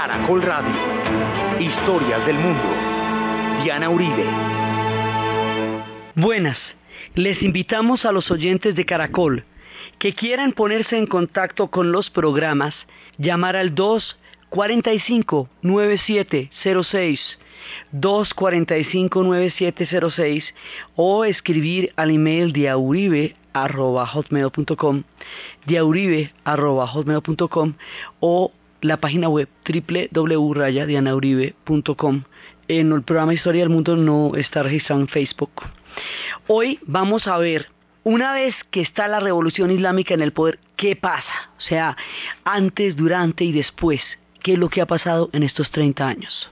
Caracol Radio. Historias del mundo. Diana Uribe. Buenas. Les invitamos a los oyentes de Caracol que quieran ponerse en contacto con los programas, llamar al 245-9706, 245-9706 o escribir al email diauribe.hotmail.com, diauribe.hotmail.com o la página web www.rayadianauribe.com. En el programa Historia del Mundo no está registrado en Facebook. Hoy vamos a ver, una vez que está la revolución islámica en el poder, ¿qué pasa? O sea, antes, durante y después, ¿qué es lo que ha pasado en estos 30 años?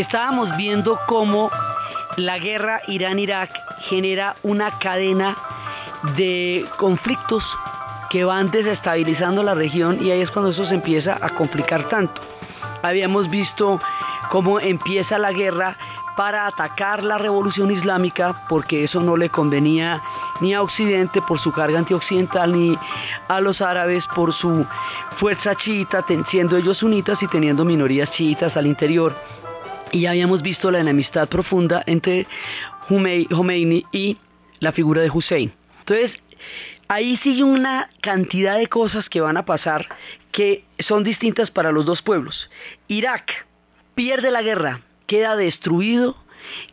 Estábamos viendo cómo la guerra Irán-Irak genera una cadena de conflictos que van desestabilizando la región y ahí es cuando eso se empieza a complicar tanto. Habíamos visto cómo empieza la guerra para atacar la revolución islámica porque eso no le convenía ni a Occidente por su carga antioccidental ni a los árabes por su fuerza chiita, siendo ellos sunitas y teniendo minorías chiitas al interior. Y habíamos visto la enemistad profunda entre Khomeini y la figura de Hussein. Entonces, ahí sigue una cantidad de cosas que van a pasar que son distintas para los dos pueblos. Irak pierde la guerra, queda destruido,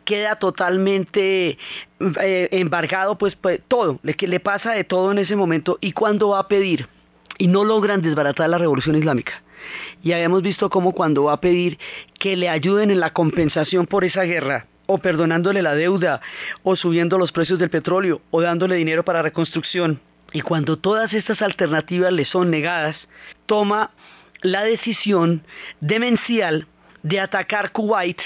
queda totalmente eh, embargado, pues, pues todo, le, le pasa de todo en ese momento. ¿Y cuando va a pedir? Y no logran desbaratar la revolución islámica. Y habíamos visto cómo cuando va a pedir que le ayuden en la compensación por esa guerra, o perdonándole la deuda, o subiendo los precios del petróleo, o dándole dinero para reconstrucción. Y cuando todas estas alternativas le son negadas, toma la decisión demencial de atacar Kuwait,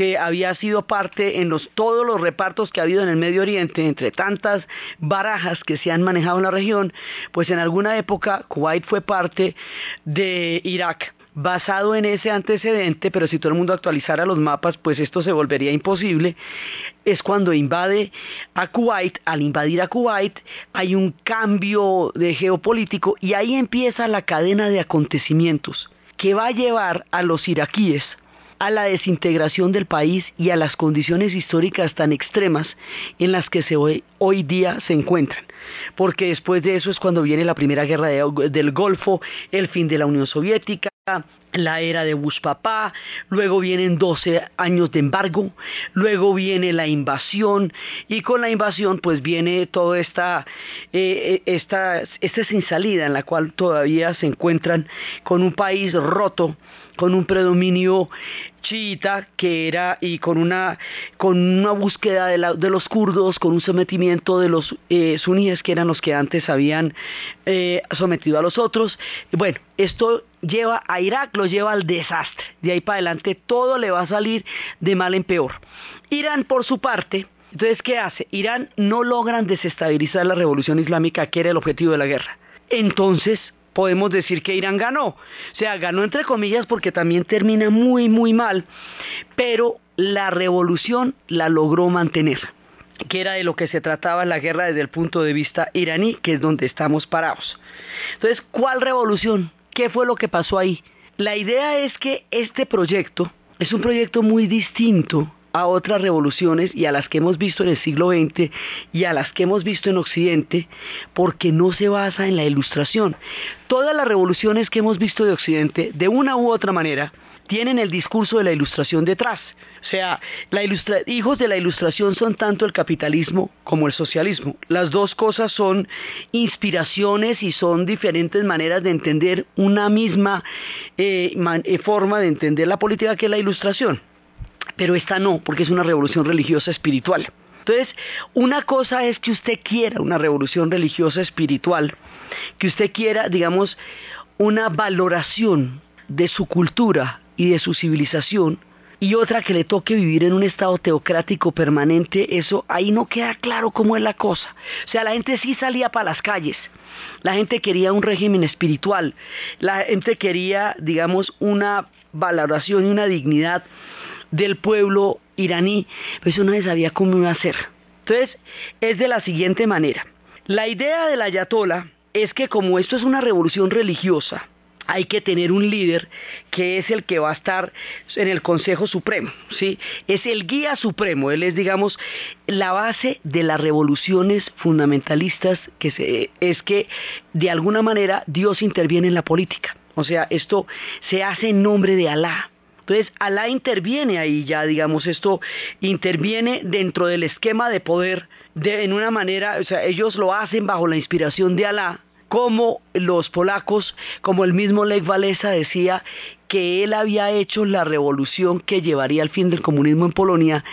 que había sido parte en los, todos los repartos que ha habido en el Medio Oriente, entre tantas barajas que se han manejado en la región, pues en alguna época Kuwait fue parte de Irak. Basado en ese antecedente, pero si todo el mundo actualizara los mapas, pues esto se volvería imposible, es cuando invade a Kuwait. Al invadir a Kuwait hay un cambio de geopolítico y ahí empieza la cadena de acontecimientos que va a llevar a los iraquíes a la desintegración del país y a las condiciones históricas tan extremas en las que se hoy, día se encuentran. Porque después de eso es cuando viene la primera guerra de, del Golfo, el fin de la Unión Soviética, la era de Bush papá, luego vienen 12 años de embargo, luego viene la invasión y con la invasión pues viene toda esta, eh, esta, esta sin salida en la cual todavía se encuentran con un país roto, con un predominio chiita que era y con una con una búsqueda de, los kurdos con un sometimiento de los eh, suníes que eran los que antes habían eh, sometido a los otros. Bueno esto lleva a Irak lo lleva al desastre. De ahí para adelante todo le va a salir de mal en peor. Irán por su parte entonces qué hace Irán no logran desestabilizar la revolución islámica que era el objetivo de la guerra. Entonces podemos decir que Irán ganó. O sea, ganó entre comillas porque también termina muy, muy mal, pero la revolución la logró mantener. que era de lo que se trataba la guerra desde el punto de vista iraní, que es donde estamos parados. Entonces, ¿cuál revolución? ¿Qué fue lo que pasó ahí? La idea es que este proyecto es un proyecto muy distinto a otras revoluciones y a las que hemos visto en el siglo XX y a las que hemos visto en Occidente, porque no se basa en la ilustración. Todas las revoluciones que hemos visto de Occidente, de una u otra manera, tienen el discurso de la ilustración detrás. O sea, hijos de la ilustración son tanto el capitalismo como el socialismo. Las dos cosas son inspiraciones y son diferentes maneras de entender una misma eh, eh, forma de entender la política que es la ilustración pero esta no, porque es una revolución religiosa espiritual. Entonces, una cosa es que usted quiera una revolución religiosa espiritual, que usted quiera, digamos, una valoración de su cultura y de su civilización, y otra que le toque vivir en un estado teocrático permanente, eso ahí no queda claro cómo es la cosa. O sea, la gente sí salía para las calles, la gente quería un régimen espiritual, la gente quería, digamos, una valoración y una dignidad del pueblo iraní, pues eso no se sabía cómo iba a ser. Entonces, es de la siguiente manera. La idea del ayatola es que como esto es una revolución religiosa, hay que tener un líder que es el que va a estar en el Consejo Supremo, ¿sí? Es el guía supremo, él es, digamos, la base de las revoluciones fundamentalistas, que se, es que de alguna manera Dios interviene en la política. O sea, esto se hace en nombre de Alá. Entonces, Alá interviene ahí ya, digamos, esto interviene dentro del esquema de poder de, en una manera, o sea, ellos lo hacen bajo la inspiración de Alá, como los polacos, como el mismo Lech Walesa decía que él había hecho la revolución que llevaría al fin del comunismo en Polonia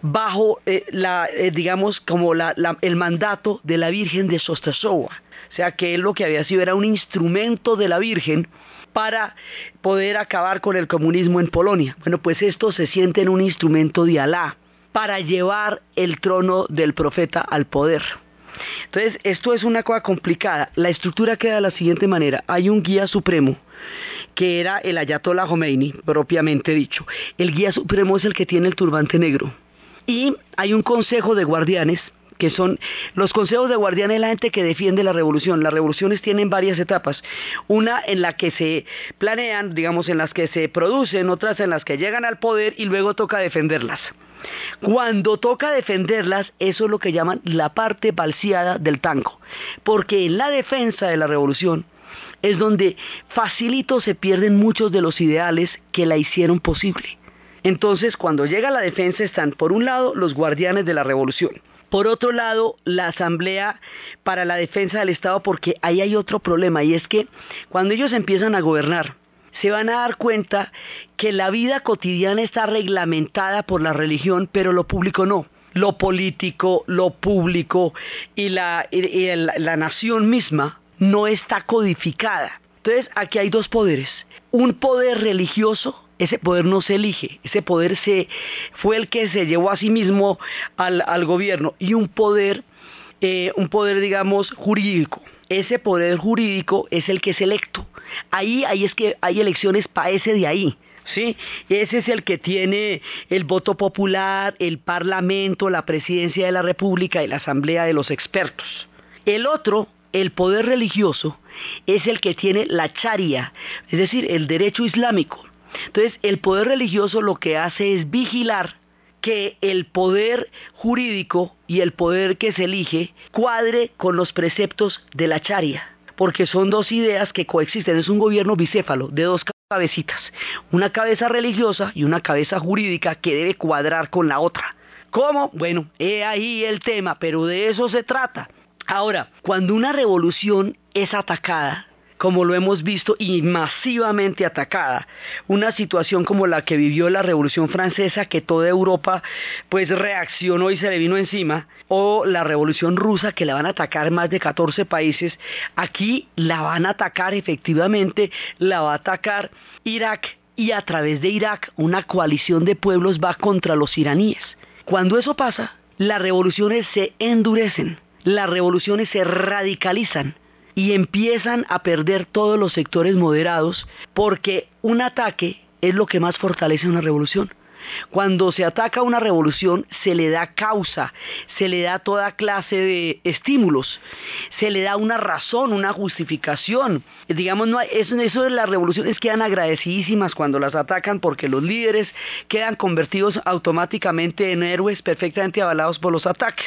bajo eh, la, eh, digamos, como el mandato de la Virgen de Sostasowa. O sea que él lo que había sido era un instrumento de la Virgen para poder acabar con el comunismo en Polonia. Bueno, pues esto se siente en un instrumento de Alá para llevar el trono del profeta al poder. Entonces, esto es una cosa complicada. La estructura queda de la siguiente manera. Hay un guía supremo, que era el Ayatollah Khomeini, propiamente dicho. El guía supremo es el que tiene el turbante negro. Y hay un consejo de guardianes, que son los consejos de guardianes la gente que defiende la revolución. Las revoluciones tienen varias etapas. Una en la que se planean, digamos, en las que se producen, otras en las que llegan al poder y luego toca defenderlas. Cuando toca defenderlas, eso es lo que llaman la parte balseada del tango. Porque en la defensa de la revolución es donde facilito se pierden muchos de los ideales que la hicieron posible. Entonces, cuando llega la defensa están, por un lado, los guardianes de la revolución, por otro lado, la Asamblea para la Defensa del Estado, porque ahí hay otro problema, y es que cuando ellos empiezan a gobernar, se van a dar cuenta que la vida cotidiana está reglamentada por la religión, pero lo público no. Lo político, lo público y la, la nación misma no está codificada. Entonces, aquí hay dos poderes. Un poder religioso ese poder no se elige, ese poder se, fue el que se llevó a sí mismo al, gobierno y un poder, eh, un poder digamos jurídico. Ese poder jurídico es el que es electo. Ahí, ahí es que hay elecciones para ese de ahí. ¿sí? Ese es el que tiene el voto popular, el parlamento, la presidencia de la república y la asamblea de los expertos. El otro, el poder religioso, es el que tiene la charia, es decir, el derecho islámico. Entonces, el poder religioso lo que hace es vigilar que el poder jurídico y el poder que se elige cuadre con los preceptos de la charia, porque son dos ideas que coexisten, es un gobierno bicéfalo de dos cabecitas, una cabeza religiosa y una cabeza jurídica que debe cuadrar con la otra. ¿Cómo? Bueno, he ahí el tema, pero de eso se trata. Ahora, cuando una revolución es atacada, como lo hemos visto, y masivamente atacada. Una situación como la que vivió la Revolución Francesa, que toda Europa pues reaccionó y se le vino encima, o la Revolución Rusa, que la van a atacar más de 14 países. Aquí la van a atacar efectivamente, la va a atacar Irak, y a través de Irak una coalición de pueblos va contra los iraníes. Cuando eso pasa, las revoluciones se endurecen, las revoluciones se radicalizan y empiezan a perder todos los sectores moderados porque un ataque es lo que más fortalece una revolución. Cuando se ataca una revolución se le da causa, se le da toda clase de estímulos, se le da una razón, una justificación. Digamos, eso, eso de las revoluciones quedan agradecidísimas cuando las atacan porque los líderes quedan convertidos automáticamente en héroes perfectamente avalados por los ataques.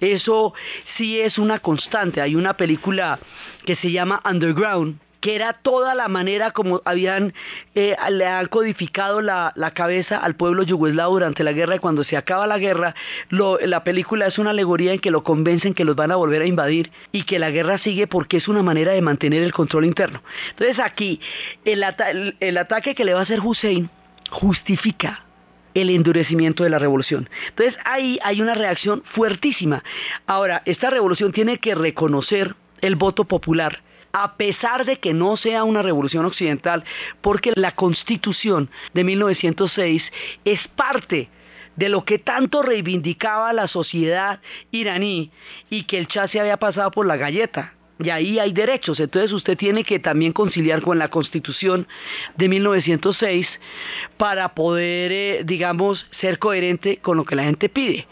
Eso sí es una constante. Hay una película que se llama Underground, que era toda la manera como habían eh, le han codificado la, cabeza al pueblo yugoslavo durante la guerra y cuando se acaba la guerra la película es una alegoría en que lo convencen que los van a volver a invadir y que la guerra sigue porque es una manera de mantener el control interno entonces aquí el, el ataque que le va a hacer Hussein justifica el endurecimiento de la revolución. Entonces ahí hay una reacción fuertísima. Ahora, esta revolución tiene que reconocer el voto popular a pesar de que no sea una revolución occidental, porque la constitución de 1906 es parte de lo que tanto reivindicaba la sociedad iraní y que el Shah se había pasado por la galleta y ahí hay derechos. Entonces usted tiene que también conciliar con la Constitución de 1906 para poder, eh, digamos, ser coherente con lo que la gente pide.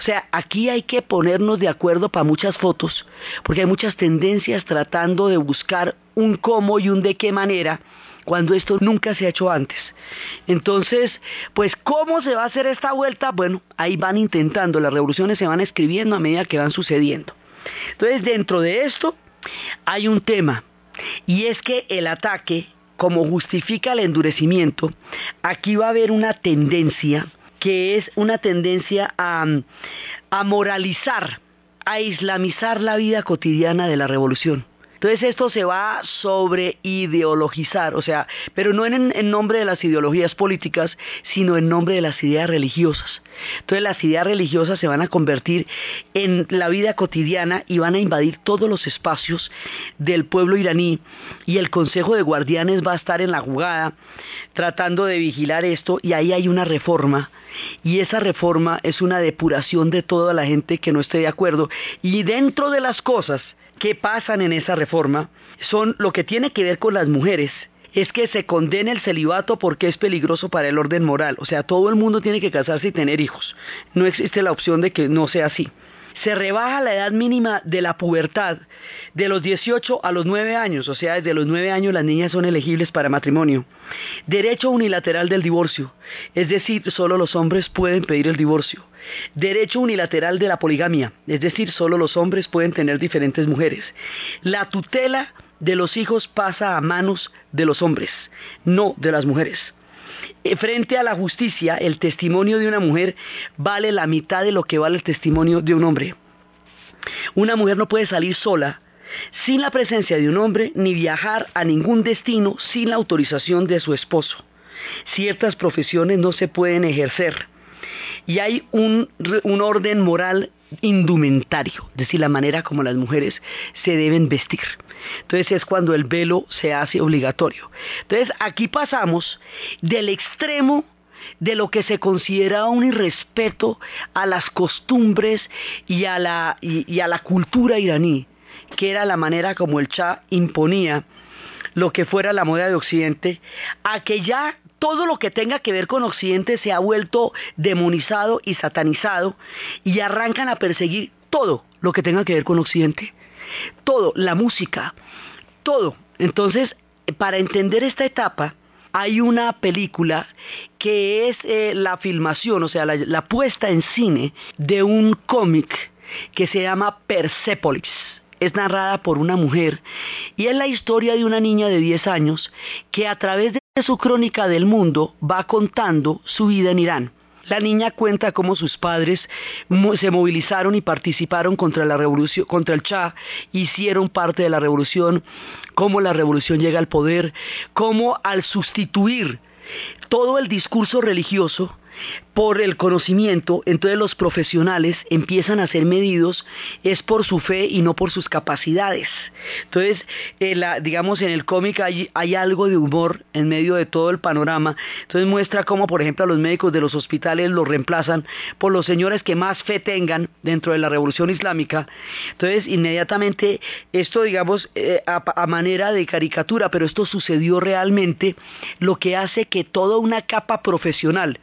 O sea, aquí hay que ponernos de acuerdo para muchas fotos, porque hay muchas tendencias tratando de buscar un cómo y un de qué manera cuando esto nunca se ha hecho antes. Entonces, pues, ¿cómo se va a hacer esta vuelta? Bueno, ahí van intentando, las revoluciones se van escribiendo a medida que van sucediendo. Entonces, dentro de esto, hay un tema, y es que el ataque, como justifica el endurecimiento, aquí va a haber una tendencia que es una tendencia a, a moralizar, a islamizar la vida cotidiana de la revolución. Entonces esto se va sobre ideologizar, o sea, pero no en, en, nombre de las ideologías políticas, sino en nombre de las ideas religiosas. Entonces las ideas religiosas se van a convertir en la vida cotidiana y van a invadir todos los espacios del pueblo iraní y el Consejo de Guardianes va a estar en la jugada tratando de vigilar esto y ahí hay una reforma y esa reforma es una depuración de toda la gente que no esté de acuerdo y dentro de las cosas que pasan en esa reforma son lo que tiene que ver con las mujeres es que se condene el celibato porque es peligroso para el orden moral. O sea, todo el mundo tiene que casarse y tener hijos. No existe la opción de que no sea así. Se rebaja la edad mínima de la pubertad de los 18 a los 9 años, o sea, desde los 9 años las niñas son elegibles para matrimonio. Derecho unilateral del divorcio, es decir, solo los hombres pueden pedir el divorcio. Derecho unilateral de la poligamia, es decir, solo los hombres pueden tener diferentes mujeres. La tutela de los hijos pasa a manos de los hombres, no de las mujeres. Eh, frente a la justicia, el testimonio de una mujer vale la mitad de lo que vale el testimonio de un hombre. Una mujer no puede salir sola sin la presencia de un hombre ni viajar a ningún destino sin la autorización de su esposo. Ciertas profesiones no se pueden ejercer y hay un, un orden moral indumentario, es decir, la manera como las mujeres se deben vestir. Entonces es cuando el velo se hace obligatorio. Entonces aquí pasamos del extremo de lo que se considera un irrespeto a las costumbres y a la, y, a la cultura iraní, que era la manera como el Shah imponía lo que fuera la moda de Occidente, a que ya todo lo que tenga que ver con Occidente se ha vuelto demonizado y satanizado y arrancan a perseguir todo lo que tenga que ver con Occidente. Todo, la música, todo. Entonces, para entender esta etapa, hay una película que es eh, la filmación, o sea, la, la puesta en cine de un cómic que se llama Persepolis es narrada por una mujer y es la historia de una niña de 10 años que a través su crónica del mundo va contando su vida en Irán. La niña cuenta cómo sus padres se movilizaron y participaron contra la revolución, contra el Shah, hicieron parte de la revolución, cómo la revolución llega al poder, cómo al sustituir todo el discurso religioso por el conocimiento, entonces los profesionales empiezan a ser medidos es por su fe y no por sus capacidades. Entonces, eh, digamos, en el cómic hay, hay, algo de humor en medio de todo el panorama. Entonces muestra cómo, por ejemplo, a los médicos de los hospitales los reemplazan por los señores que más fe tengan dentro de la revolución islámica. Entonces, inmediatamente, esto, digamos, eh, a, a manera de caricatura, pero esto sucedió realmente, lo que hace que toda una capa profesional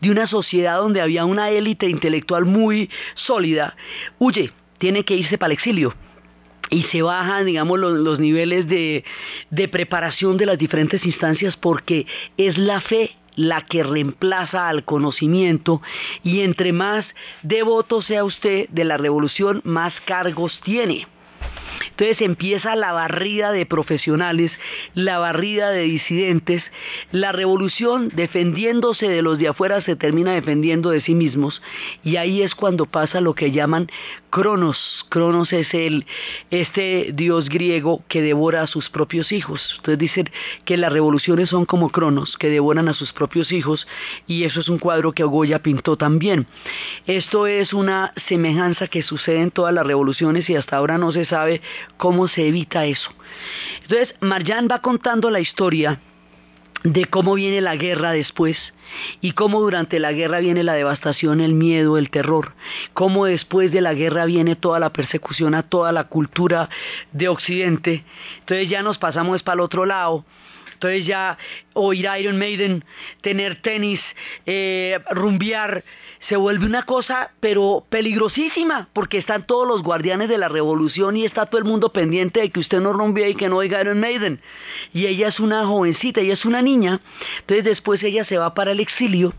de una sociedad donde había una élite intelectual muy sólida, huye, tiene que irse para el exilio y se bajan, digamos, los, los niveles de, de preparación de las diferentes instancias porque es la fe la que reemplaza al conocimiento y entre más devoto sea usted de la revolución, más cargos tiene. Entonces empieza la barrida de profesionales, la barrida de disidentes, la revolución defendiéndose de los de afuera se termina defendiendo de sí mismos y ahí es cuando pasa lo que llaman Cronos. Cronos es el este dios griego que devora a sus propios hijos. Entonces dicen que las revoluciones son como Cronos, que devoran a sus propios hijos y eso es un cuadro que Goya pintó también. Esto es una semejanza que sucede en todas las revoluciones y hasta ahora no se sabe cómo se evita eso. Entonces, Marjan va contando la historia de cómo viene la guerra después y cómo durante la guerra viene la devastación, el miedo, el terror, cómo después de la guerra viene toda la persecución a toda la cultura de Occidente. Entonces ya nos pasamos para el otro lado entonces ya oír Iron Maiden, tener tenis, eh, rumbear, se vuelve una cosa pero peligrosísima, porque están todos los guardianes de la revolución y está todo el mundo pendiente de que usted no rumbee y que no oiga Iron Maiden. Y ella es una jovencita, ella es una niña, entonces después ella se va para el exilio.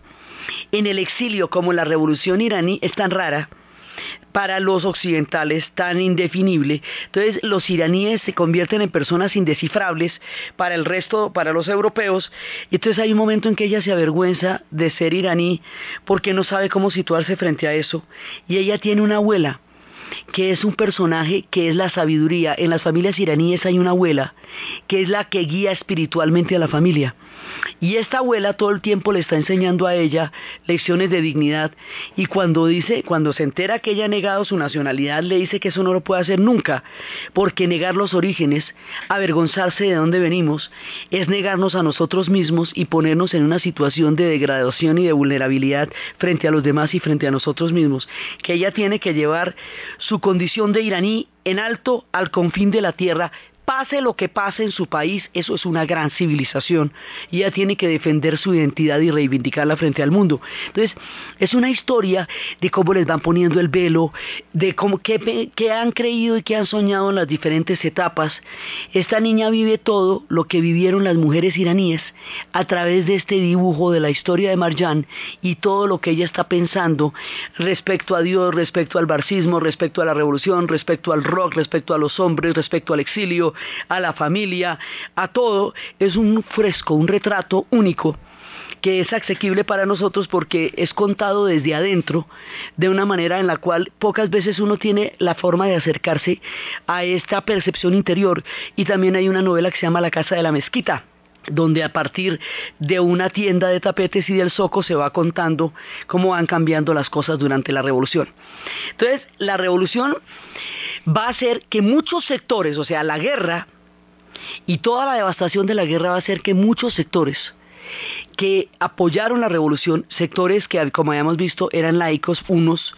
En el exilio, como la revolución iraní es tan rara, para los occidentales tan indefinible. Entonces los iraníes se convierten en personas indescifrables para el resto, para los europeos. Y entonces hay un momento en que ella se avergüenza de ser iraní porque no sabe cómo situarse frente a eso. Y ella tiene una abuela que es un personaje que es la sabiduría. En las familias iraníes hay una abuela que es la que guía espiritualmente a la familia. Y esta abuela todo el tiempo le está enseñando a ella lecciones de dignidad. Y cuando dice, cuando se entera que ella ha negado su nacionalidad, le dice que eso no lo puede hacer nunca, porque negar los orígenes, avergonzarse de dónde venimos, es negarnos a nosotros mismos y ponernos en una situación de degradación y de vulnerabilidad frente a los demás y frente a nosotros mismos, que ella tiene que llevar su condición de iraní en alto al confín de la tierra pase lo que pase en su país, eso es una gran civilización y ella tiene que defender su identidad y reivindicarla frente al mundo. Entonces, es una historia de cómo les van poniendo el velo, de cómo qué, han creído y qué han soñado en las diferentes etapas. Esta niña vive todo lo que vivieron las mujeres iraníes a través de este dibujo de la historia de Marjan y todo lo que ella está pensando respecto a Dios, respecto al barcismo, respecto a la revolución, respecto al rock, respecto a los hombres, respecto al exilio, a la familia, a todo, es un fresco, un retrato único que es asequible para nosotros porque es contado desde adentro de una manera en la cual pocas veces uno tiene la forma de acercarse a esta percepción interior. Y también hay una novela que se llama La Casa de la Mezquita donde a partir de una tienda de tapetes y del soco se va contando cómo van cambiando las cosas durante la revolución. Entonces, la revolución va a hacer que muchos sectores, o sea, la guerra y toda la devastación de la guerra va a hacer que muchos sectores que apoyaron la revolución, sectores que, como habíamos visto, eran laicos, unos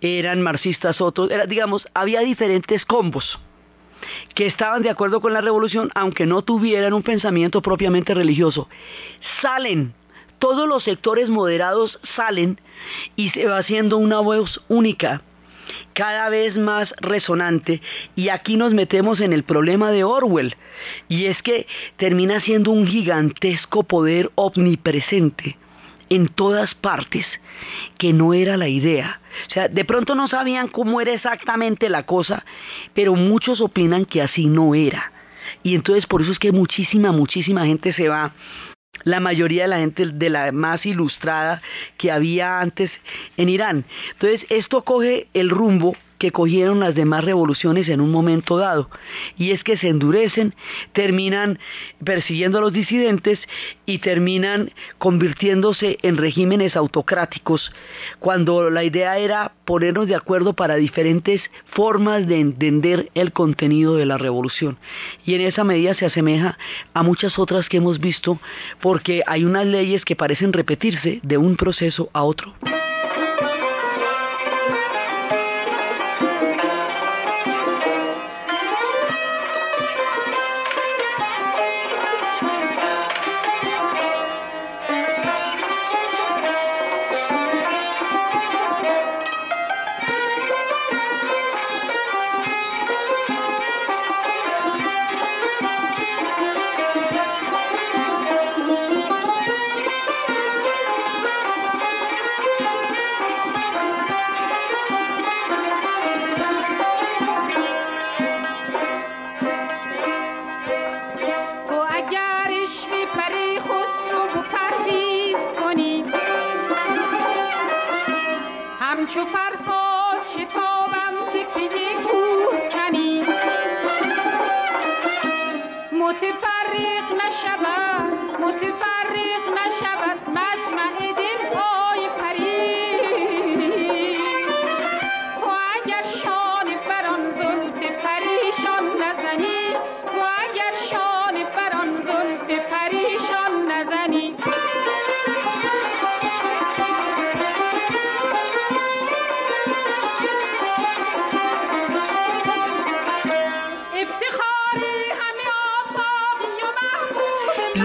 eran marxistas, otros, digamos, había diferentes combos que estaban de acuerdo con la revolución, aunque no tuvieran un pensamiento propiamente religioso. Salen, todos los sectores moderados salen y se va haciendo una voz única cada vez más resonante y aquí nos metemos en el problema de Orwell y es que termina siendo un gigantesco poder omnipresente en todas partes que no era la idea. O sea, de pronto no sabían cómo era exactamente la cosa, pero muchos opinan que así no era. Y entonces por eso es que muchísima, muchísima gente se va la mayoría de la gente de la más ilustrada que había antes en Irán. Entonces, esto coge el rumbo que cogieron las demás revoluciones en un momento dado. Y es que se endurecen, terminan persiguiendo a los disidentes y terminan convirtiéndose en regímenes autocráticos, cuando la idea era ponernos de acuerdo para diferentes formas de entender el contenido de la revolución. Y en esa medida se asemeja a muchas otras que hemos visto, porque hay unas leyes que parecen repetirse de un proceso a otro.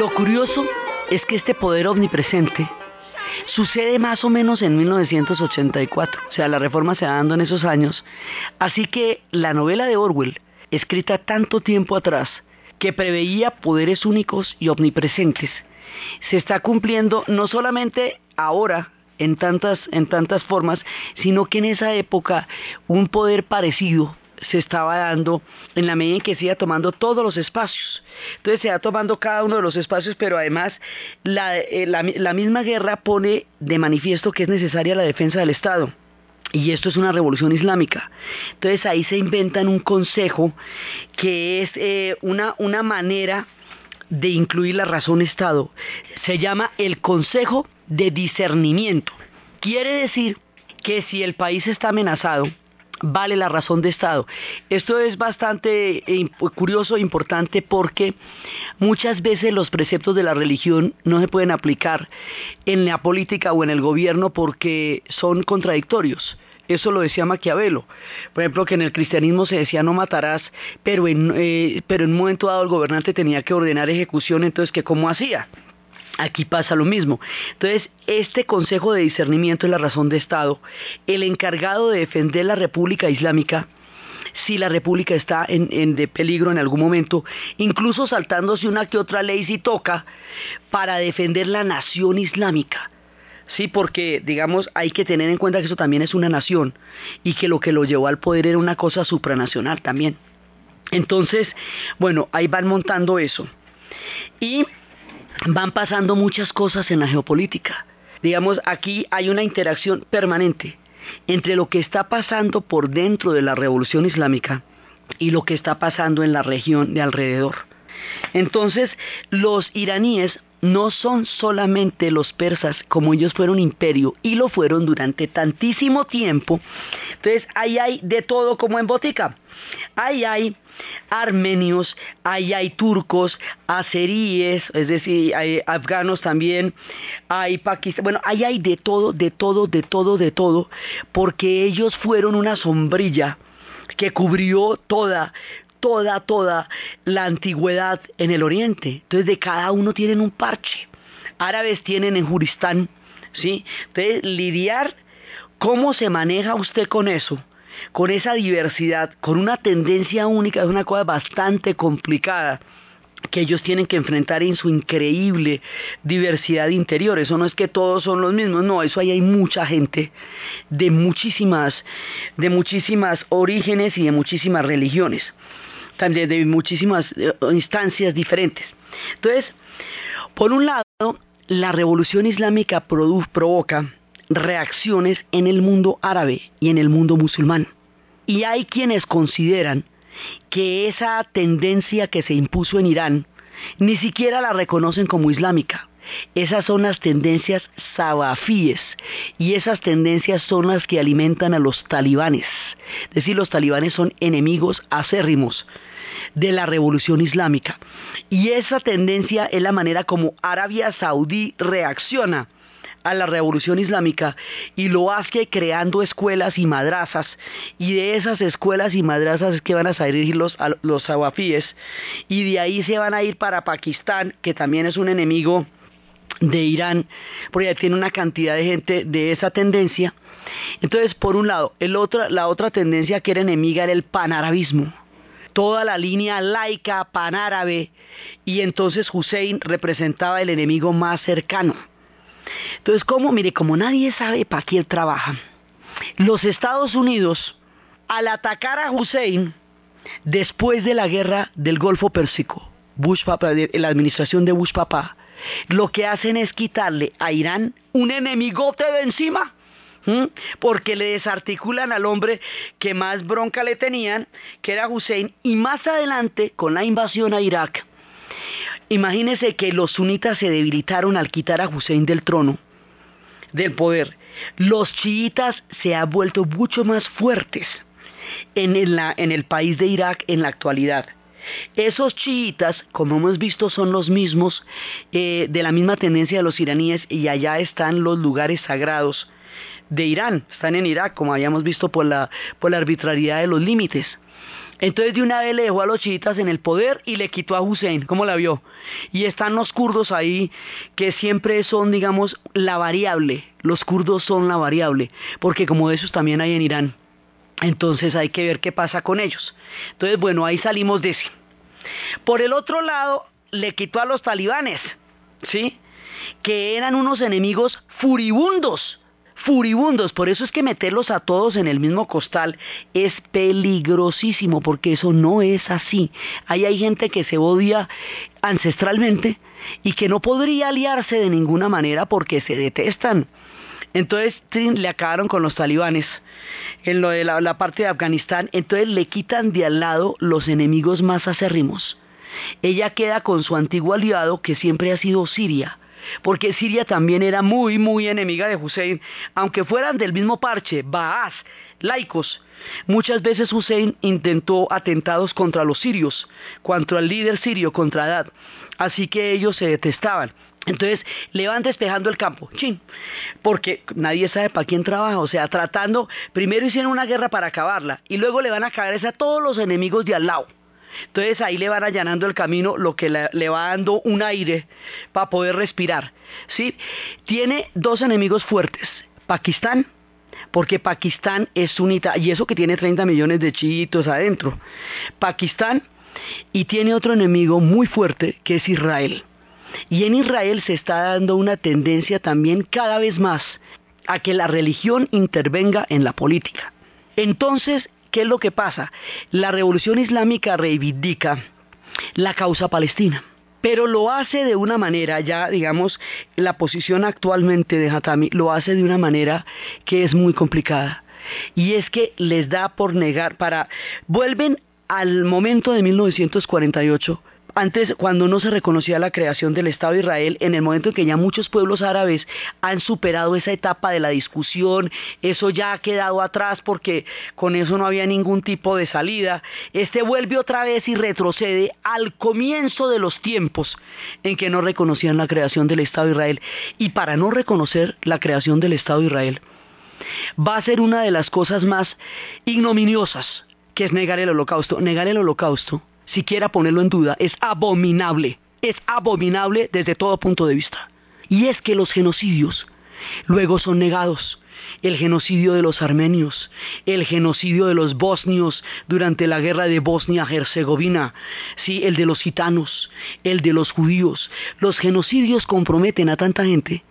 Lo curioso es que este poder omnipresente sucede más o menos en 1984, o sea, la reforma se va dando en esos años, así que la novela de Orwell, escrita tanto tiempo atrás, que preveía poderes únicos y omnipresentes, se está cumpliendo no solamente ahora en tantas, en tantas formas, sino que en esa época un poder parecido se estaba dando en la medida en que se iba tomando todos los espacios. Entonces se va tomando cada uno de los espacios, pero además la, eh, la, la misma guerra pone de manifiesto que es necesaria la defensa del Estado. Y esto es una revolución islámica. Entonces ahí se inventan un consejo que es eh, una, una manera de incluir la razón Estado. Se llama el Consejo de Discernimiento. Quiere decir que si el país está amenazado, vale la razón de Estado. Esto es bastante eh, curioso e importante porque muchas veces los preceptos de la religión no se pueden aplicar en la política o en el gobierno porque son contradictorios. Eso lo decía Maquiavelo. Por ejemplo, que en el cristianismo se decía no matarás, pero en, eh, pero en un momento dado el gobernante tenía que ordenar ejecución, entonces, ¿qué cómo hacía? Aquí pasa lo mismo. Entonces, este Consejo de Discernimiento es la razón de Estado, el encargado de defender la República Islámica, si la República está en, en, de peligro en algún momento, incluso saltándose una que otra ley si toca, para defender la nación islámica. Sí, porque, digamos, hay que tener en cuenta que eso también es una nación y que lo que lo llevó al poder era una cosa supranacional también. Entonces, bueno, ahí van montando eso. Y van pasando muchas cosas en la geopolítica. Digamos, aquí hay una interacción permanente entre lo que está pasando por dentro de la revolución islámica y lo que está pasando en la región de alrededor. Entonces, los iraníes no son solamente los persas, como ellos fueron imperio y lo fueron durante tantísimo tiempo. Entonces, ahí hay de todo como en botica. Ahí hay armenios, ahí hay turcos, azeríes, es decir, hay afganos también, hay pakistaníes, bueno, ahí hay de todo, de todo, de todo, de todo, porque ellos fueron una sombrilla que cubrió toda, toda, toda la antigüedad en el oriente. Entonces de cada uno tienen un parche. Árabes tienen en Juristán, ¿sí? Entonces lidiar, ¿cómo se maneja usted con eso? Con esa diversidad, con una tendencia única, es una cosa bastante complicada que ellos tienen que enfrentar en su increíble diversidad interior. Eso no es que todos son los mismos, no, eso ahí hay mucha gente de muchísimas, de muchísimas orígenes y de muchísimas religiones, también de muchísimas eh, instancias diferentes. Entonces, por un lado, la revolución islámica provoca reacciones en el mundo árabe y en el mundo musulmán. Y hay quienes consideran que esa tendencia que se impuso en Irán ni siquiera la reconocen como islámica. Esas son las tendencias sabafíes y esas tendencias son las que alimentan a los talibanes. Es decir, los talibanes son enemigos acérrimos de la revolución islámica. Y esa tendencia es la manera como Arabia Saudí reacciona a la revolución islámica y lo hace creando escuelas y madrazas. Y de esas escuelas y madrazas es que van a salir los, los sawafíes y de ahí se van a ir para Pakistán que también es un enemigo de Irán porque tiene una cantidad de gente de esa tendencia. Entonces por un lado el la otra tendencia que era enemiga era el panarabismo. Toda la línea laica panárabe y entonces Hussein representaba el enemigo más cercano entonces, ¿cómo? Mire, como nadie sabe para quién trabaja, los Estados Unidos, al atacar a Hussein, después de la guerra del Golfo Pérsico, Bush Papa, la administración de Bush Papá, lo que hacen es quitarle a Irán un enemigote de encima. porque le desarticulan al hombre que más bronca le tenían, que era Hussein, y más adelante, con la invasión a Irak, Imagínese que los sunitas se debilitaron al quitar a Hussein del trono, del poder. Los chiitas se han vuelto mucho más fuertes en el, país de Irak en la actualidad. Esos chiitas, como hemos visto, son los mismos, eh, de la misma tendencia de los iraníes, y allá están los lugares sagrados de Irán, están en Irak, como habíamos visto por la arbitrariedad de los límites. Entonces de una vez le dejó a los chiitas en el poder y le quitó a Hussein, ¿cómo la vio? Y están los kurdos ahí que siempre son, digamos, la variable. Los kurdos son la variable, porque como de esos también hay en Irán. Entonces hay que ver qué pasa con ellos. Entonces, bueno, ahí salimos de ese. Por el otro lado, le quitó a los talibanes, ¿sí? Que eran unos enemigos furibundos furibundos. Por eso es que meterlos a todos en el mismo costal es peligrosísimo, porque eso no es así. Ahí hay gente que se odia ancestralmente y que no podría aliarse de ninguna manera porque se detestan. Entonces le acabaron con los talibanes en lo de la, parte de Afganistán. Entonces le quitan de al lado los enemigos más acérrimos. Ella queda con su antiguo aliado que siempre ha sido Siria porque Siria también era muy, muy enemiga de Hussein, aunque fueran del mismo parche, Baas, laicos. Muchas veces Hussein intentó atentados contra los sirios, contra el líder sirio, contra Adad, así que ellos se detestaban. Entonces le van despejando el campo, chin, porque nadie sabe para quién trabaja, o sea, tratando, primero hicieron una guerra para acabarla y luego le van a caer a todos los enemigos de al lado. Entonces ahí le van allanando el camino, lo que le, va dando un aire para poder respirar. ¿sí? Tiene dos enemigos fuertes, Pakistán, porque Pakistán es unita, y eso que tiene 30 millones de chiitos adentro. Pakistán, y tiene otro enemigo muy fuerte, que es Israel. Y en Israel se está dando una tendencia también cada vez más a que la religión intervenga en la política. Entonces, ¿Qué es lo que pasa? La revolución islámica reivindica la causa palestina pero lo hace de una manera, ya digamos, la posición actualmente de Hatami lo hace de una manera que es muy complicada. Y es que les da por negar, para, vuelven al momento de 1948 antes, cuando no se reconocía la creación del Estado de Israel, en el momento en que ya muchos pueblos árabes han superado esa etapa de la discusión, eso ya ha quedado atrás porque con eso no había ningún tipo de salida, este vuelve otra vez y retrocede al comienzo de los tiempos en que no reconocían la creación del Estado de Israel. Y para no reconocer la creación del Estado de Israel, va a ser una de las cosas más ignominiosas, que es negar el holocausto. Negar el holocausto siquiera ponerlo en duda, es abominable, es abominable desde todo punto de vista. Y es que los genocidios luego son negados. El genocidio de los armenios, el genocidio de los bosnios durante la guerra de Bosnia-Herzegovina, sí, el de los gitanos, el de los judíos. Los genocidios comprometen a tanta gente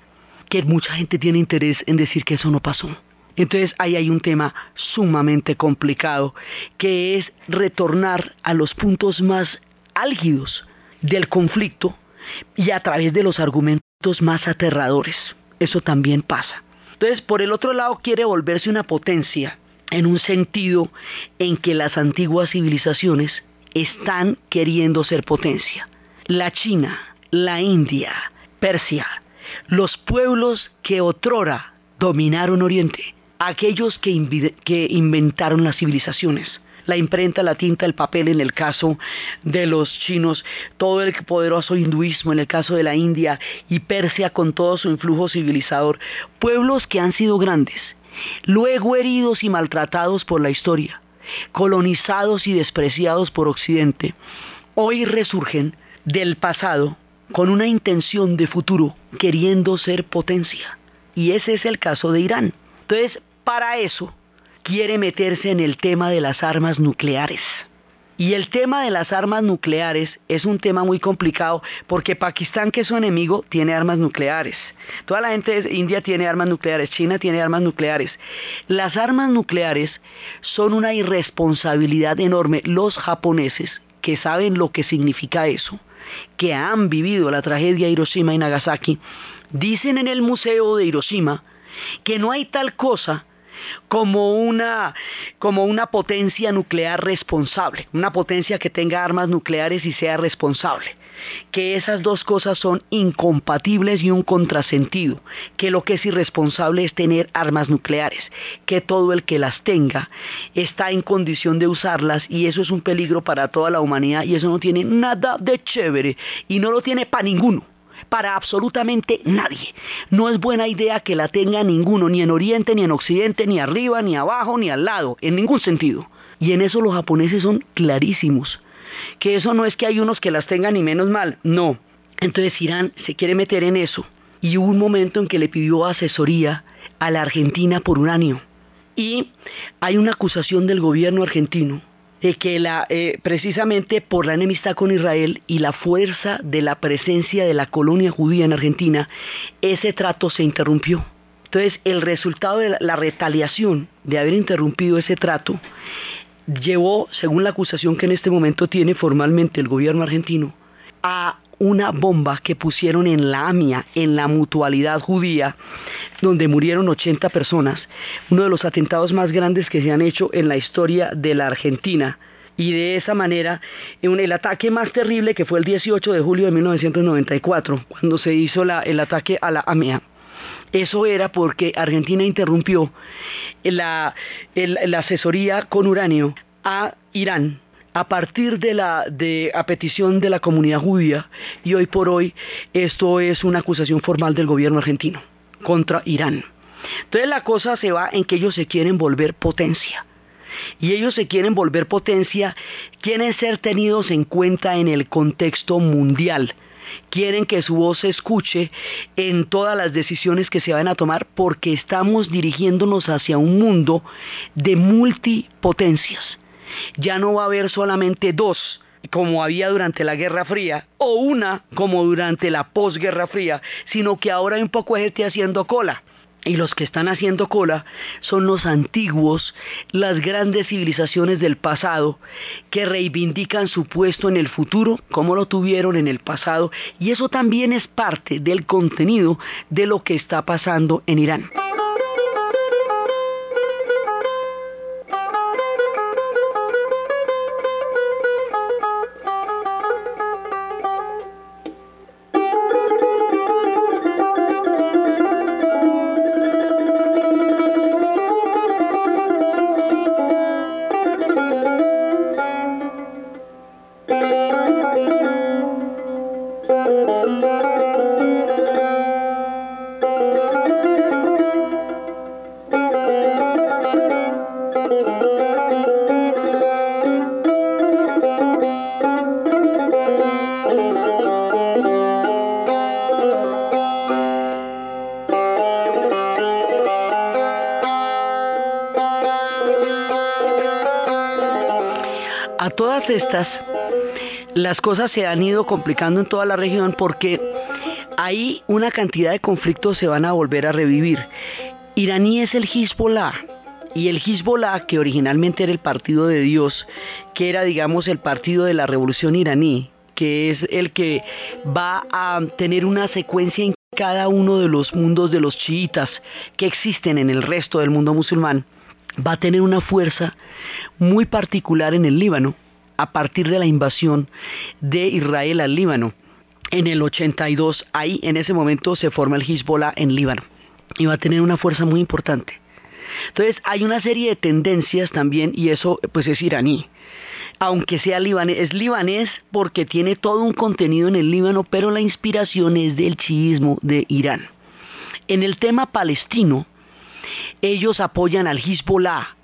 que mucha gente tiene interés en decir que eso no pasó. Entonces ahí hay un tema sumamente complicado, que es retornar a los puntos más álgidos del conflicto y a través de los argumentos más aterradores. Eso también pasa. Entonces, por el otro lado, quiere volverse una potencia en un sentido en que las antiguas civilizaciones están queriendo ser potencia. La China, la India, Persia, los pueblos que otrora dominaron Oriente, aquellos que, que inventaron las civilizaciones la imprenta, la tinta, el papel en el caso de los chinos, todo el poderoso hinduismo en el caso de la India y Persia con todo su influjo civilizador, pueblos que han sido grandes, luego heridos y maltratados por la historia, colonizados y despreciados por Occidente, hoy resurgen del pasado con una intención de futuro, queriendo ser potencia. Y ese es el caso de Irán. Entonces, para eso quiere meterse en el tema de las armas nucleares. Y el tema de las armas nucleares es un tema muy complicado porque Pakistán, que es su enemigo, tiene armas nucleares. Toda la gente de India tiene armas nucleares, China tiene armas nucleares. Las armas nucleares son una irresponsabilidad enorme. Los japoneses, que saben lo que significa eso, que han vivido la tragedia de Hiroshima y Nagasaki, dicen en el Museo de Hiroshima que no hay tal cosa como una, como una potencia nuclear responsable, una potencia que tenga armas nucleares y sea responsable. Que esas dos cosas son incompatibles y un contrasentido, que lo que es irresponsable es tener armas nucleares, que todo el que las tenga está en condición de usarlas y eso es un peligro para toda la humanidad y eso no tiene nada de chévere y no lo tiene para ninguno para absolutamente nadie. No es buena idea que la tenga ninguno, ni en Oriente, ni en Occidente, ni arriba, ni abajo, ni al lado, en ningún sentido. Y en eso los japoneses son clarísimos. Que eso no es que hay unos que las tengan ni menos mal, no. Entonces Irán se quiere meter en eso. Y hubo un momento en que le pidió asesoría a la Argentina por uranio. Y hay una acusación del gobierno argentino que la, eh, precisamente por la enemistad con Israel y la fuerza de la presencia de la colonia judía en Argentina, ese trato se interrumpió. Entonces, el resultado de la retaliación de haber interrumpido ese trato llevó, según la acusación que en este momento tiene formalmente el gobierno argentino, a una bomba que pusieron en la AMIA, en la mutualidad judía, donde murieron 80 personas, uno de los atentados más grandes que se han hecho en la historia de la Argentina. Y de esa manera, en el ataque más terrible que fue el 18 de julio de 1994, cuando se hizo el ataque a la AMIA. Eso era porque Argentina interrumpió la, la asesoría con uranio a Irán a partir de la de a petición de la comunidad judía y hoy por hoy esto es una acusación formal del gobierno argentino contra Irán. Entonces la cosa se va en que ellos se quieren volver potencia. Y ellos se quieren volver potencia, quieren ser tenidos en cuenta en el contexto mundial. Quieren que su voz se escuche en todas las decisiones que se van a tomar porque estamos dirigiéndonos hacia un mundo de multipotencias ya no va a haber solamente dos como había durante la Guerra Fría, o una como durante la posguerra fría, sino que ahora hay un poco de gente haciendo cola. Y los que están haciendo cola son los antiguos, las grandes civilizaciones del pasado, que reivindican su puesto en el futuro, como lo tuvieron en el pasado, y eso también es parte del contenido de lo que está pasando en Irán. Estas, las cosas se han ido complicando en toda la región porque ahí una cantidad de conflictos se van a volver a revivir. Iraní es el Hezbollah. Y el Hezbollah, que originalmente era el partido de Dios, que era, digamos, el partido de la revolución iraní, que es el que va a tener una secuencia en cada uno de los mundos de los chiitas que existen en el resto del mundo musulmán, va a tener una fuerza muy particular en el Líbano a partir de la invasión de Israel al Líbano. En el 82, ahí en ese momento se forma el Hezbollah en Líbano y va a tener una fuerza muy importante. Entonces hay una serie de tendencias también y eso pues es iraní. Aunque sea libanés, es libanés porque tiene todo un contenido en el Líbano, pero la inspiración es del chiismo de Irán. En el tema palestino, ellos apoyan al Hezbollah,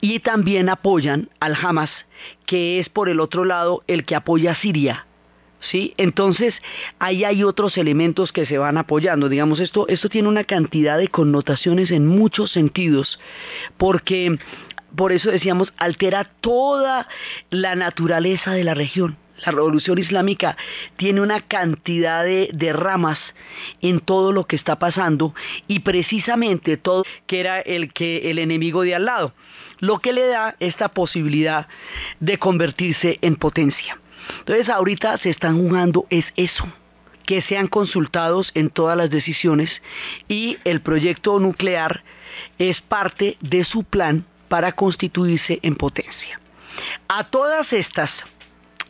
y también apoyan al Hamas, que es por el otro lado el que apoya a Siria. ¿Sí? Entonces, ahí hay otros elementos que se van apoyando. Digamos, esto, esto tiene una cantidad de connotaciones en muchos sentidos, porque por eso decíamos, altera toda la naturaleza de la región. La revolución islámica tiene una cantidad de, ramas en todo lo que está pasando y precisamente todo que era el que el enemigo de al lado lo que le da esta posibilidad de convertirse en potencia. Entonces ahorita se están jugando es eso, que sean consultados en todas las decisiones y el proyecto nuclear es parte de su plan para constituirse en potencia. A todas estas,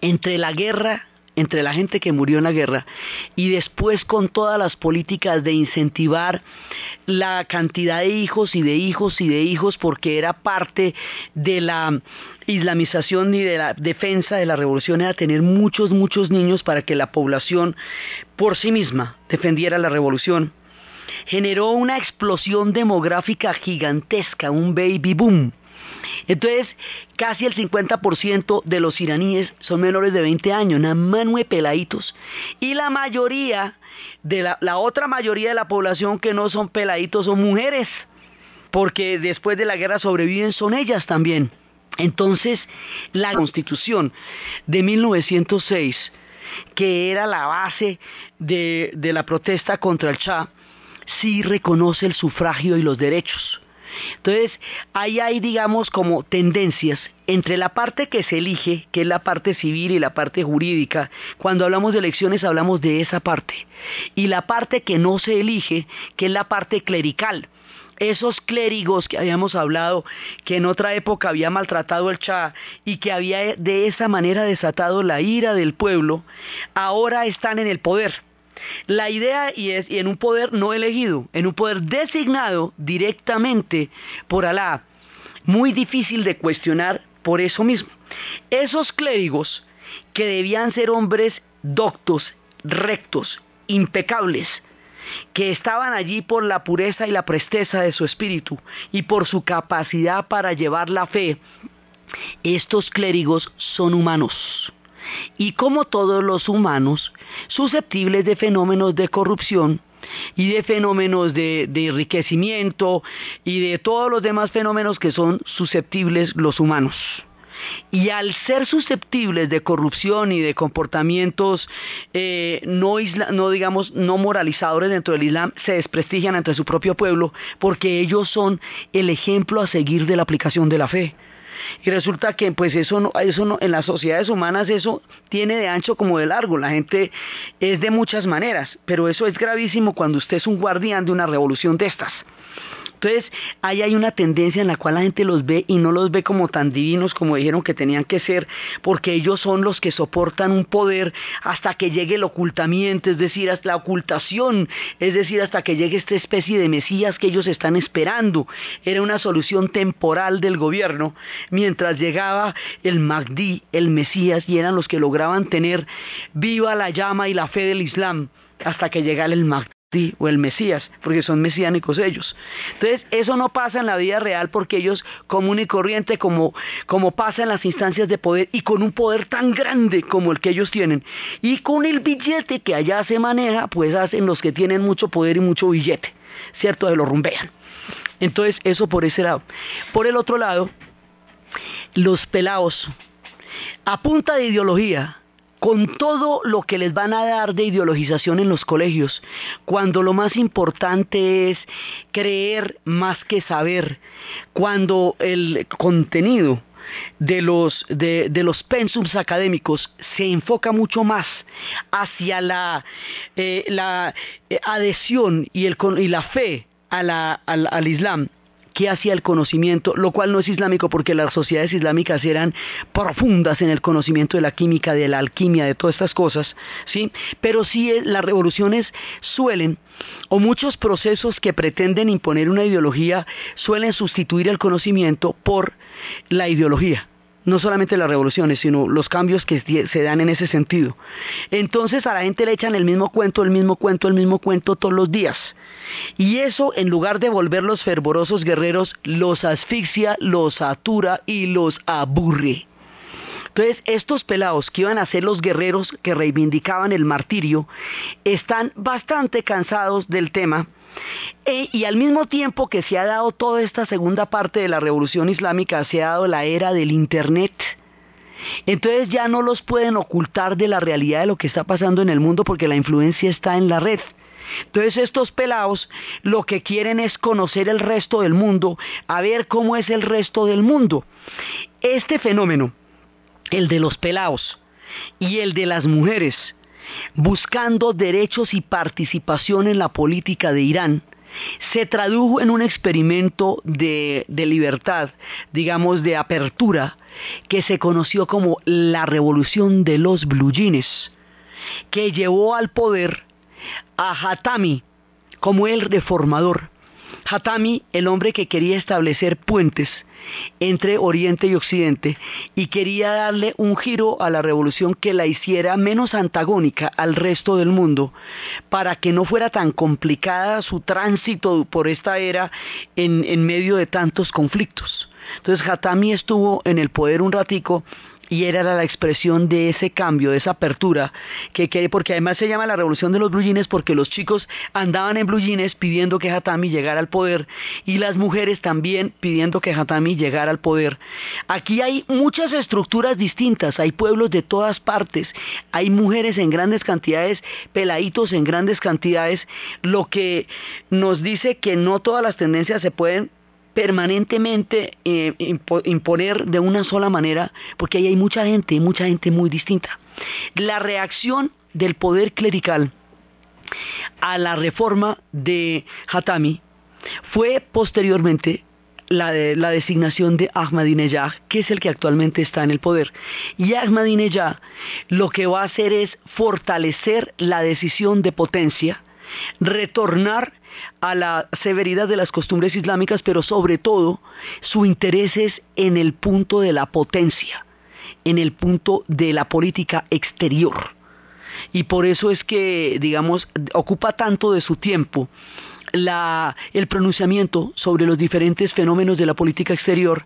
entre la guerra entre la gente que murió en la guerra y después con todas las políticas de incentivar la cantidad de hijos y de hijos y de hijos porque era parte de la islamización y de la defensa de la revolución era tener muchos, muchos niños para que la población por sí misma defendiera la revolución. Generó una explosión demográfica gigantesca, un baby boom Entonces, casi el 50% de los iraníes son menores de 20 años, nada más peladitos. Y la mayoría, la otra mayoría de la población que no son peladitos son mujeres, porque después de la guerra sobreviven son ellas también. Entonces, la constitución de 1906, que era la base de, de la protesta contra el Shah, sí reconoce el sufragio y los derechos. Entonces, ahí hay, digamos, como tendencias entre la parte que se elige, que es la parte civil y la parte jurídica. Cuando hablamos de elecciones hablamos de esa parte. Y la parte que no se elige, que es la parte clerical esos clérigos que habíamos hablado, que en otra época había maltratado el Shah y que había de esa manera desatado la ira del pueblo, ahora están en el poder. La idea y es y en un poder no elegido, en un poder designado directamente por Alá, muy difícil de cuestionar por eso mismo. Esos clérigos que debían ser hombres doctos, rectos, impecables, que estaban allí por la pureza y la presteza de su espíritu y por su capacidad para llevar la fe, estos clérigos son humanos. Y como todos los humanos, susceptibles de fenómenos de corrupción, y de fenómenos de, enriquecimiento y de todos los demás fenómenos que son susceptibles los humanos y al ser susceptibles de corrupción y de comportamientos eh, no, no, digamos, no moralizadores dentro del Islam, se desprestigian ante su propio pueblo porque ellos son el ejemplo a seguir de la aplicación de la fe. Y resulta que pues eso no, eso en las sociedades humanas eso tiene de ancho como de largo, la gente es de muchas maneras, pero eso es gravísimo cuando usted es un guardián de una revolución de estas. Entonces, ahí hay una tendencia en la cual la gente los ve y no los ve como tan divinos como dijeron que tenían que ser, porque ellos son los que soportan un poder hasta que llegue el ocultamiento, es decir, hasta la ocultación, es decir, hasta que llegue esta especie de Mesías que ellos están esperando. Era una solución temporal del gobierno, mientras llegaba el Magdi, el Mesías, y eran los que lograban tener viva la llama y la fe del Islam hasta que llegara el Magdi o el Mesías, porque son mesiánicos ellos. Entonces, eso no pasa en la vida real porque ellos, común y corriente, como, como pasa en las instancias de poder y con un poder tan grande como el que ellos tienen, y con el billete que allá se maneja, pues hacen los que tienen mucho poder y mucho billete, ¿cierto? Se lo rumbean. Entonces, eso por ese lado. Por el otro lado, los pelados, a punta de ideología, con todo lo que les van a dar de ideologización en los colegios, cuando lo más importante es creer más que saber, cuando el contenido de los, de, los pensums académicos se enfoca mucho más hacia la, eh, la eh, adhesión y, el, y la fe al, al Islam que hacía el conocimiento, lo cual no es islámico porque las sociedades islámicas eran profundas en el conocimiento de la química, de la alquimia, de todas estas cosas, ¿sí? Pero sí eh, las revoluciones suelen, o muchos procesos que pretenden imponer una ideología, suelen sustituir el conocimiento por la ideología no solamente las revoluciones, sino los cambios que se dan en ese sentido. Entonces a la gente le echan el mismo cuento, el mismo cuento, el mismo cuento todos los días. Y eso, en lugar de volverlos fervorosos guerreros, los asfixia, los satura y los aburre. Entonces, estos pelados que iban a ser los guerreros que reivindicaban el martirio, están bastante cansados del tema. E, y al mismo tiempo que se ha dado toda esta segunda parte de la revolución islámica, se ha dado la era del Internet. Entonces ya no los pueden ocultar de la realidad de lo que está pasando en el mundo porque la influencia está en la red. Entonces estos pelados lo que quieren es conocer el resto del mundo, a ver cómo es el resto del mundo. Este fenómeno, el de los pelados y el de las mujeres, buscando derechos y participación en la política de Irán, se tradujo en un experimento de, libertad, digamos, de apertura, que se conoció como la revolución de los blue que llevó al poder a Hatami como el reformador Hatami, el hombre que quería establecer puentes entre Oriente y Occidente y quería darle un giro a la revolución que la hiciera menos antagónica al resto del mundo para que no fuera tan complicada su tránsito por esta era en, en medio de tantos conflictos. Entonces Hatami estuvo en el poder un ratico y era la expresión de ese cambio, de esa apertura, que, porque además se llama la revolución de los blue porque los chicos andaban en blue pidiendo que Hatami llegara al poder y las mujeres también pidiendo que Hatami llegara al poder. Aquí hay muchas estructuras distintas, hay pueblos de todas partes, hay mujeres en grandes cantidades, peladitos en grandes cantidades, lo que nos dice que no todas las tendencias se pueden permanentemente eh, imponer de una sola manera, porque ahí hay mucha gente, mucha gente muy distinta. La reacción del poder clerical a la reforma de Hatami fue posteriormente la, la designación de Ahmadinejad, que es el que actualmente está en el poder. Y Ahmadinejad lo que va a hacer es fortalecer la decisión de potencia, retornar a la severidad de las costumbres islámicas, pero sobre todo su interés es en el punto de la potencia, en el punto de la política exterior. Y por eso es que, digamos, ocupa tanto de su tiempo el pronunciamiento sobre los diferentes fenómenos de la política exterior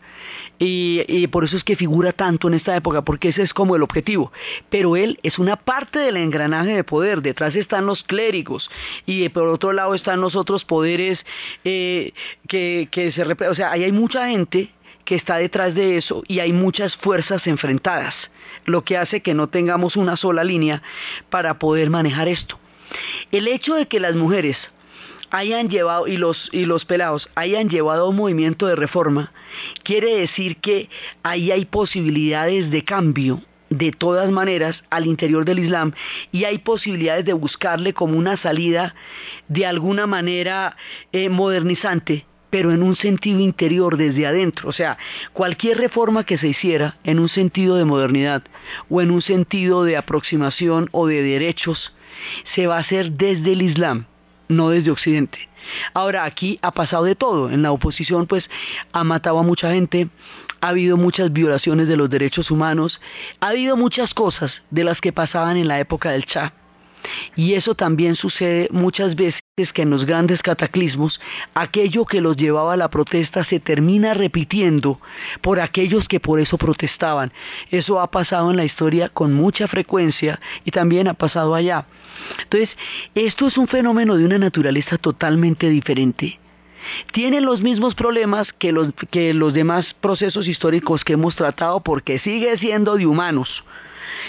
y, por eso es que figura tanto en esta época, porque ese es como el objetivo. Pero él es una parte del engranaje de poder, detrás están los clérigos y por otro lado están los otros poderes eh, que, que se... O sea, hay mucha gente que está detrás de eso y hay muchas fuerzas enfrentadas, lo que hace que no tengamos una sola línea para poder manejar esto. El hecho de que las mujeres hayan llevado y los y los pelados hayan llevado un movimiento de reforma quiere decir que ahí hay posibilidades de cambio de todas maneras al interior del Islam y hay posibilidades de buscarle como una salida de alguna manera eh, modernizante pero en un sentido interior desde adentro. O sea, cualquier reforma que se hiciera en un sentido de modernidad o en un sentido de aproximación o de derechos, se va a hacer desde el Islam no desde Occidente. Ahora, aquí ha pasado de todo. En la oposición, pues, ha matado a mucha gente, ha habido muchas violaciones de los derechos humanos, ha habido muchas cosas de las que pasaban en la época del Cha. Y eso también sucede muchas veces que en los grandes cataclismos aquello que los llevaba a la protesta se termina repitiendo por aquellos que por eso protestaban. Eso ha pasado en la historia con mucha frecuencia y también ha pasado allá. Entonces, esto es un fenómeno de una naturaleza totalmente diferente. Tiene los mismos problemas que los, que los demás procesos históricos que hemos tratado porque sigue siendo de humanos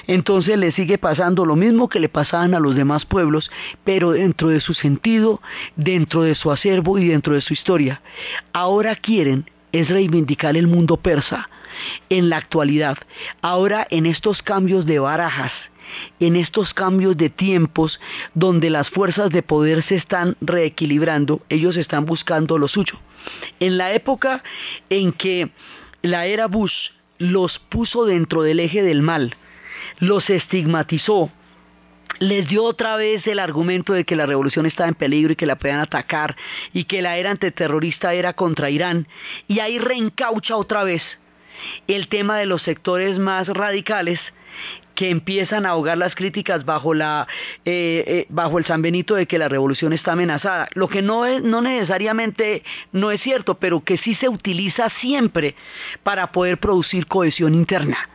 entonces le sigue pasando lo mismo que le pasaban a los demás pueblos, pero dentro de su sentido, dentro de su acervo y dentro de su historia. Ahora quieren es reivindicar el mundo persa en la actualidad. Ahora en estos cambios de barajas, en estos cambios de tiempos donde las fuerzas de poder se están reequilibrando, ellos están buscando lo suyo. En la época en que la era Bush los puso dentro del eje del mal, los estigmatizó, les dio otra vez el argumento de que la revolución estaba en peligro y que la podían atacar y que la era antiterrorista era contra Irán. Y ahí reencaucha otra vez el tema de los sectores más radicales que empiezan a ahogar las críticas bajo la eh, eh, bajo el San Benito de que la revolución está amenazada, lo que no es no necesariamente no es cierto, pero que sí se utiliza siempre para poder producir cohesión interna.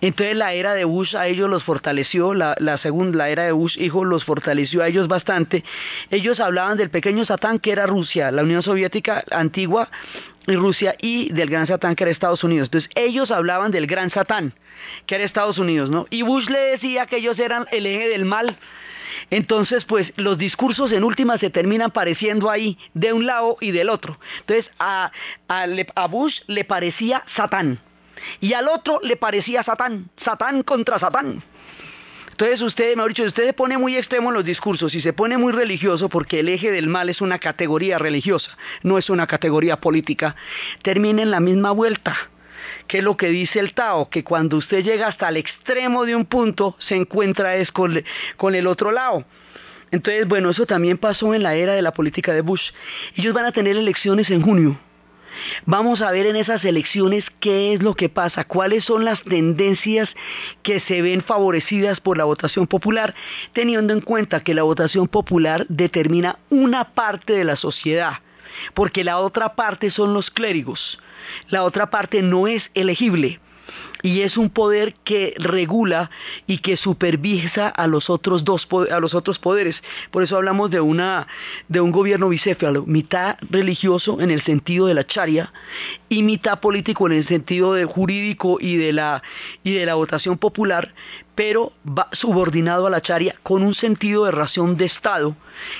Entonces la era de Bush a ellos los fortaleció, la, segunda, la era de Bush hijo los fortaleció a ellos bastante. Ellos hablaban del pequeño Satán que era Rusia, la Unión Soviética antigua y Rusia y del gran Satán que era Estados Unidos. Entonces ellos hablaban del gran Satán que era Estados Unidos, ¿no? Y Bush le decía que ellos eran el eje del mal. Entonces, pues los discursos en última se terminan pareciendo ahí de un lado y del otro. Entonces, a, a Bush le parecía Satán y al otro le parecía Satán, Satán contra Satán. Entonces usted, mejor dicho, usted se pone muy extremo en los discursos y se pone muy religioso porque el eje del mal es una categoría religiosa, no es una categoría política, termina en la misma vuelta. que es lo que dice el Tao? Que cuando usted llega hasta el extremo de un punto, se encuentra con, con el otro lado. Entonces, bueno, eso también pasó en la era de la política de Bush. Ellos van a tener elecciones en junio. Vamos a ver en esas elecciones qué es lo que pasa, cuáles son las tendencias que se ven favorecidas por la votación popular, teniendo en cuenta que la votación popular determina una parte de la sociedad, porque la otra parte son los clérigos, la otra parte no es elegible y es un poder que regula y que supervisa a los otros dos a los otros poderes. Por eso hablamos de una de un gobierno bicéfalo, mitad religioso en el sentido de la charia y mitad político en el sentido de jurídico y de la y de la votación popular, pero va subordinado a la charia con un sentido de ración de Estado,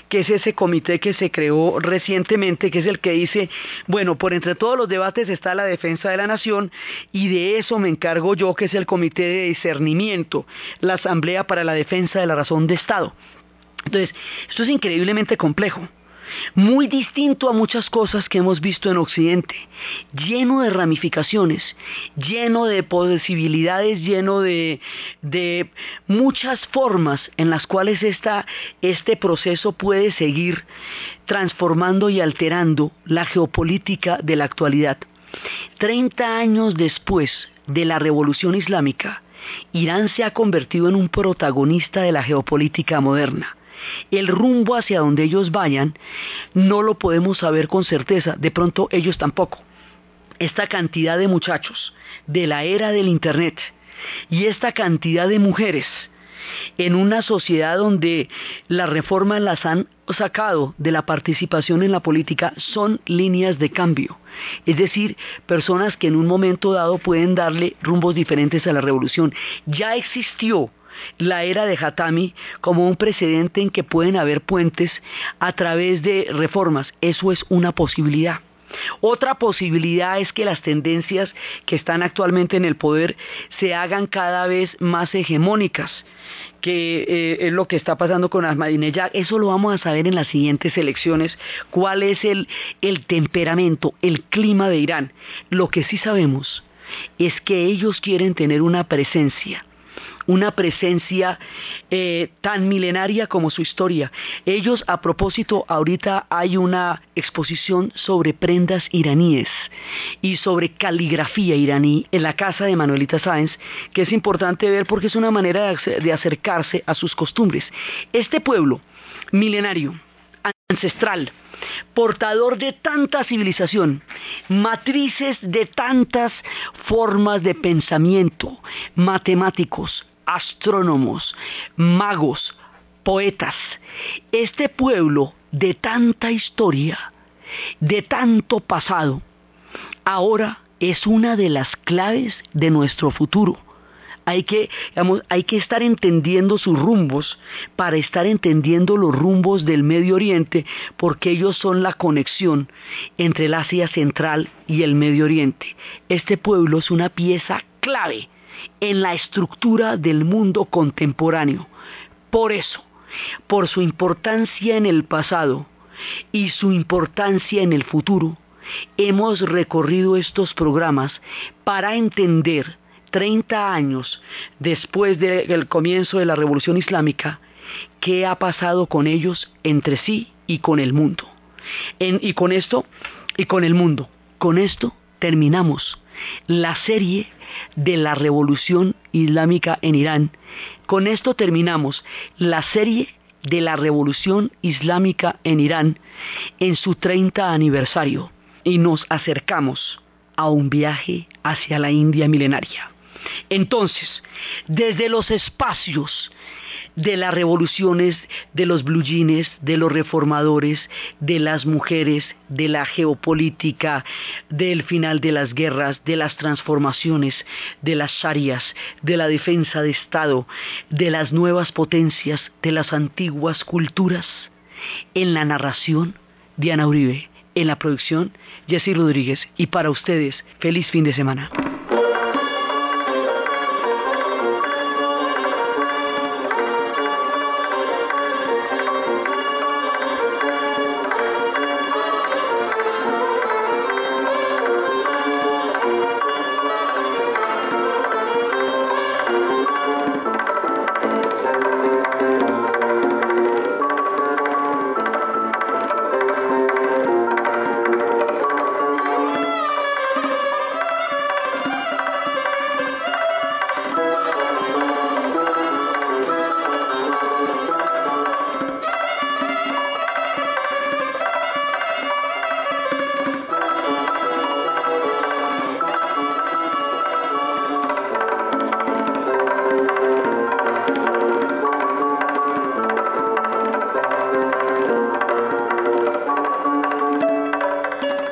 que es ese comité que se creó recientemente, que es el que dice, bueno, por entre todos los debates está la defensa de la nación y de eso me encargo yo, que es el comité de discernimiento, la Asamblea para la Defensa de la Razón de Estado. Entonces, esto es increíblemente complejo muy distinto a muchas cosas que hemos visto en Occidente, lleno de ramificaciones, lleno de posibilidades, lleno de, muchas formas en las cuales este proceso puede seguir transformando y alterando la geopolítica de la actualidad. Treinta años después de la revolución islámica, Irán se ha convertido en un protagonista de la geopolítica moderna el rumbo hacia donde ellos vayan no lo podemos saber con certeza, de pronto ellos tampoco. Esta cantidad de muchachos de la era del Internet y esta cantidad de mujeres en una sociedad donde las reformas las han sacado de la participación en la política son líneas de cambio. Es decir, personas que en un momento dado pueden darle rumbos diferentes a la revolución. Ya existió la era de Hatami como un precedente en que pueden haber puentes a través de reformas. Eso es una posibilidad. Otra posibilidad es que las tendencias que están actualmente en el poder se hagan cada vez más hegemónicas que eh, es lo que está pasando con Ahmadinejad. Eso lo vamos a saber en las siguientes elecciones, cuál es el temperamento, el clima de Irán. Lo que sí sabemos es que ellos quieren tener una presencia una presencia eh, tan milenaria como su historia. Ellos, a propósito, ahorita hay una exposición sobre prendas iraníes y sobre caligrafía iraní en la casa de Manuelita Sáenz, que es importante ver porque es una manera de acercarse a sus costumbres. Este pueblo milenario, ancestral, portador de tanta civilización, matrices de tantas formas de pensamiento, matemáticos, astrónomos, magos, poetas. Este pueblo de tanta historia, de tanto pasado, ahora es una de las claves de nuestro futuro. Hay que, hay que estar entendiendo sus rumbos para estar entendiendo los rumbos del Medio Oriente, porque ellos son la conexión entre el Asia Central y el Medio Oriente. Este pueblo es una pieza clave en la estructura del mundo contemporáneo. Por eso, por su importancia en el pasado y su importancia en el futuro, hemos recorrido estos programas para entender 30 años después del comienzo de la Revolución Islámica, qué ha pasado con ellos entre sí y con el mundo. y con esto, y con el mundo. Con esto terminamos la serie de la revolución islámica en Irán. Con esto terminamos la serie de la revolución islámica en Irán en su 30 aniversario y nos acercamos a un viaje hacia la India milenaria. Entonces, desde los espacios de las revoluciones de los blue de los reformadores, de las mujeres, de la geopolítica, del final de las guerras, de las transformaciones, de las sharias, de la defensa de Estado, de las nuevas potencias, de las antiguas culturas. En la narración, Diana Uribe. En la producción, Jessy Rodríguez. Y para ustedes, feliz fin de semana.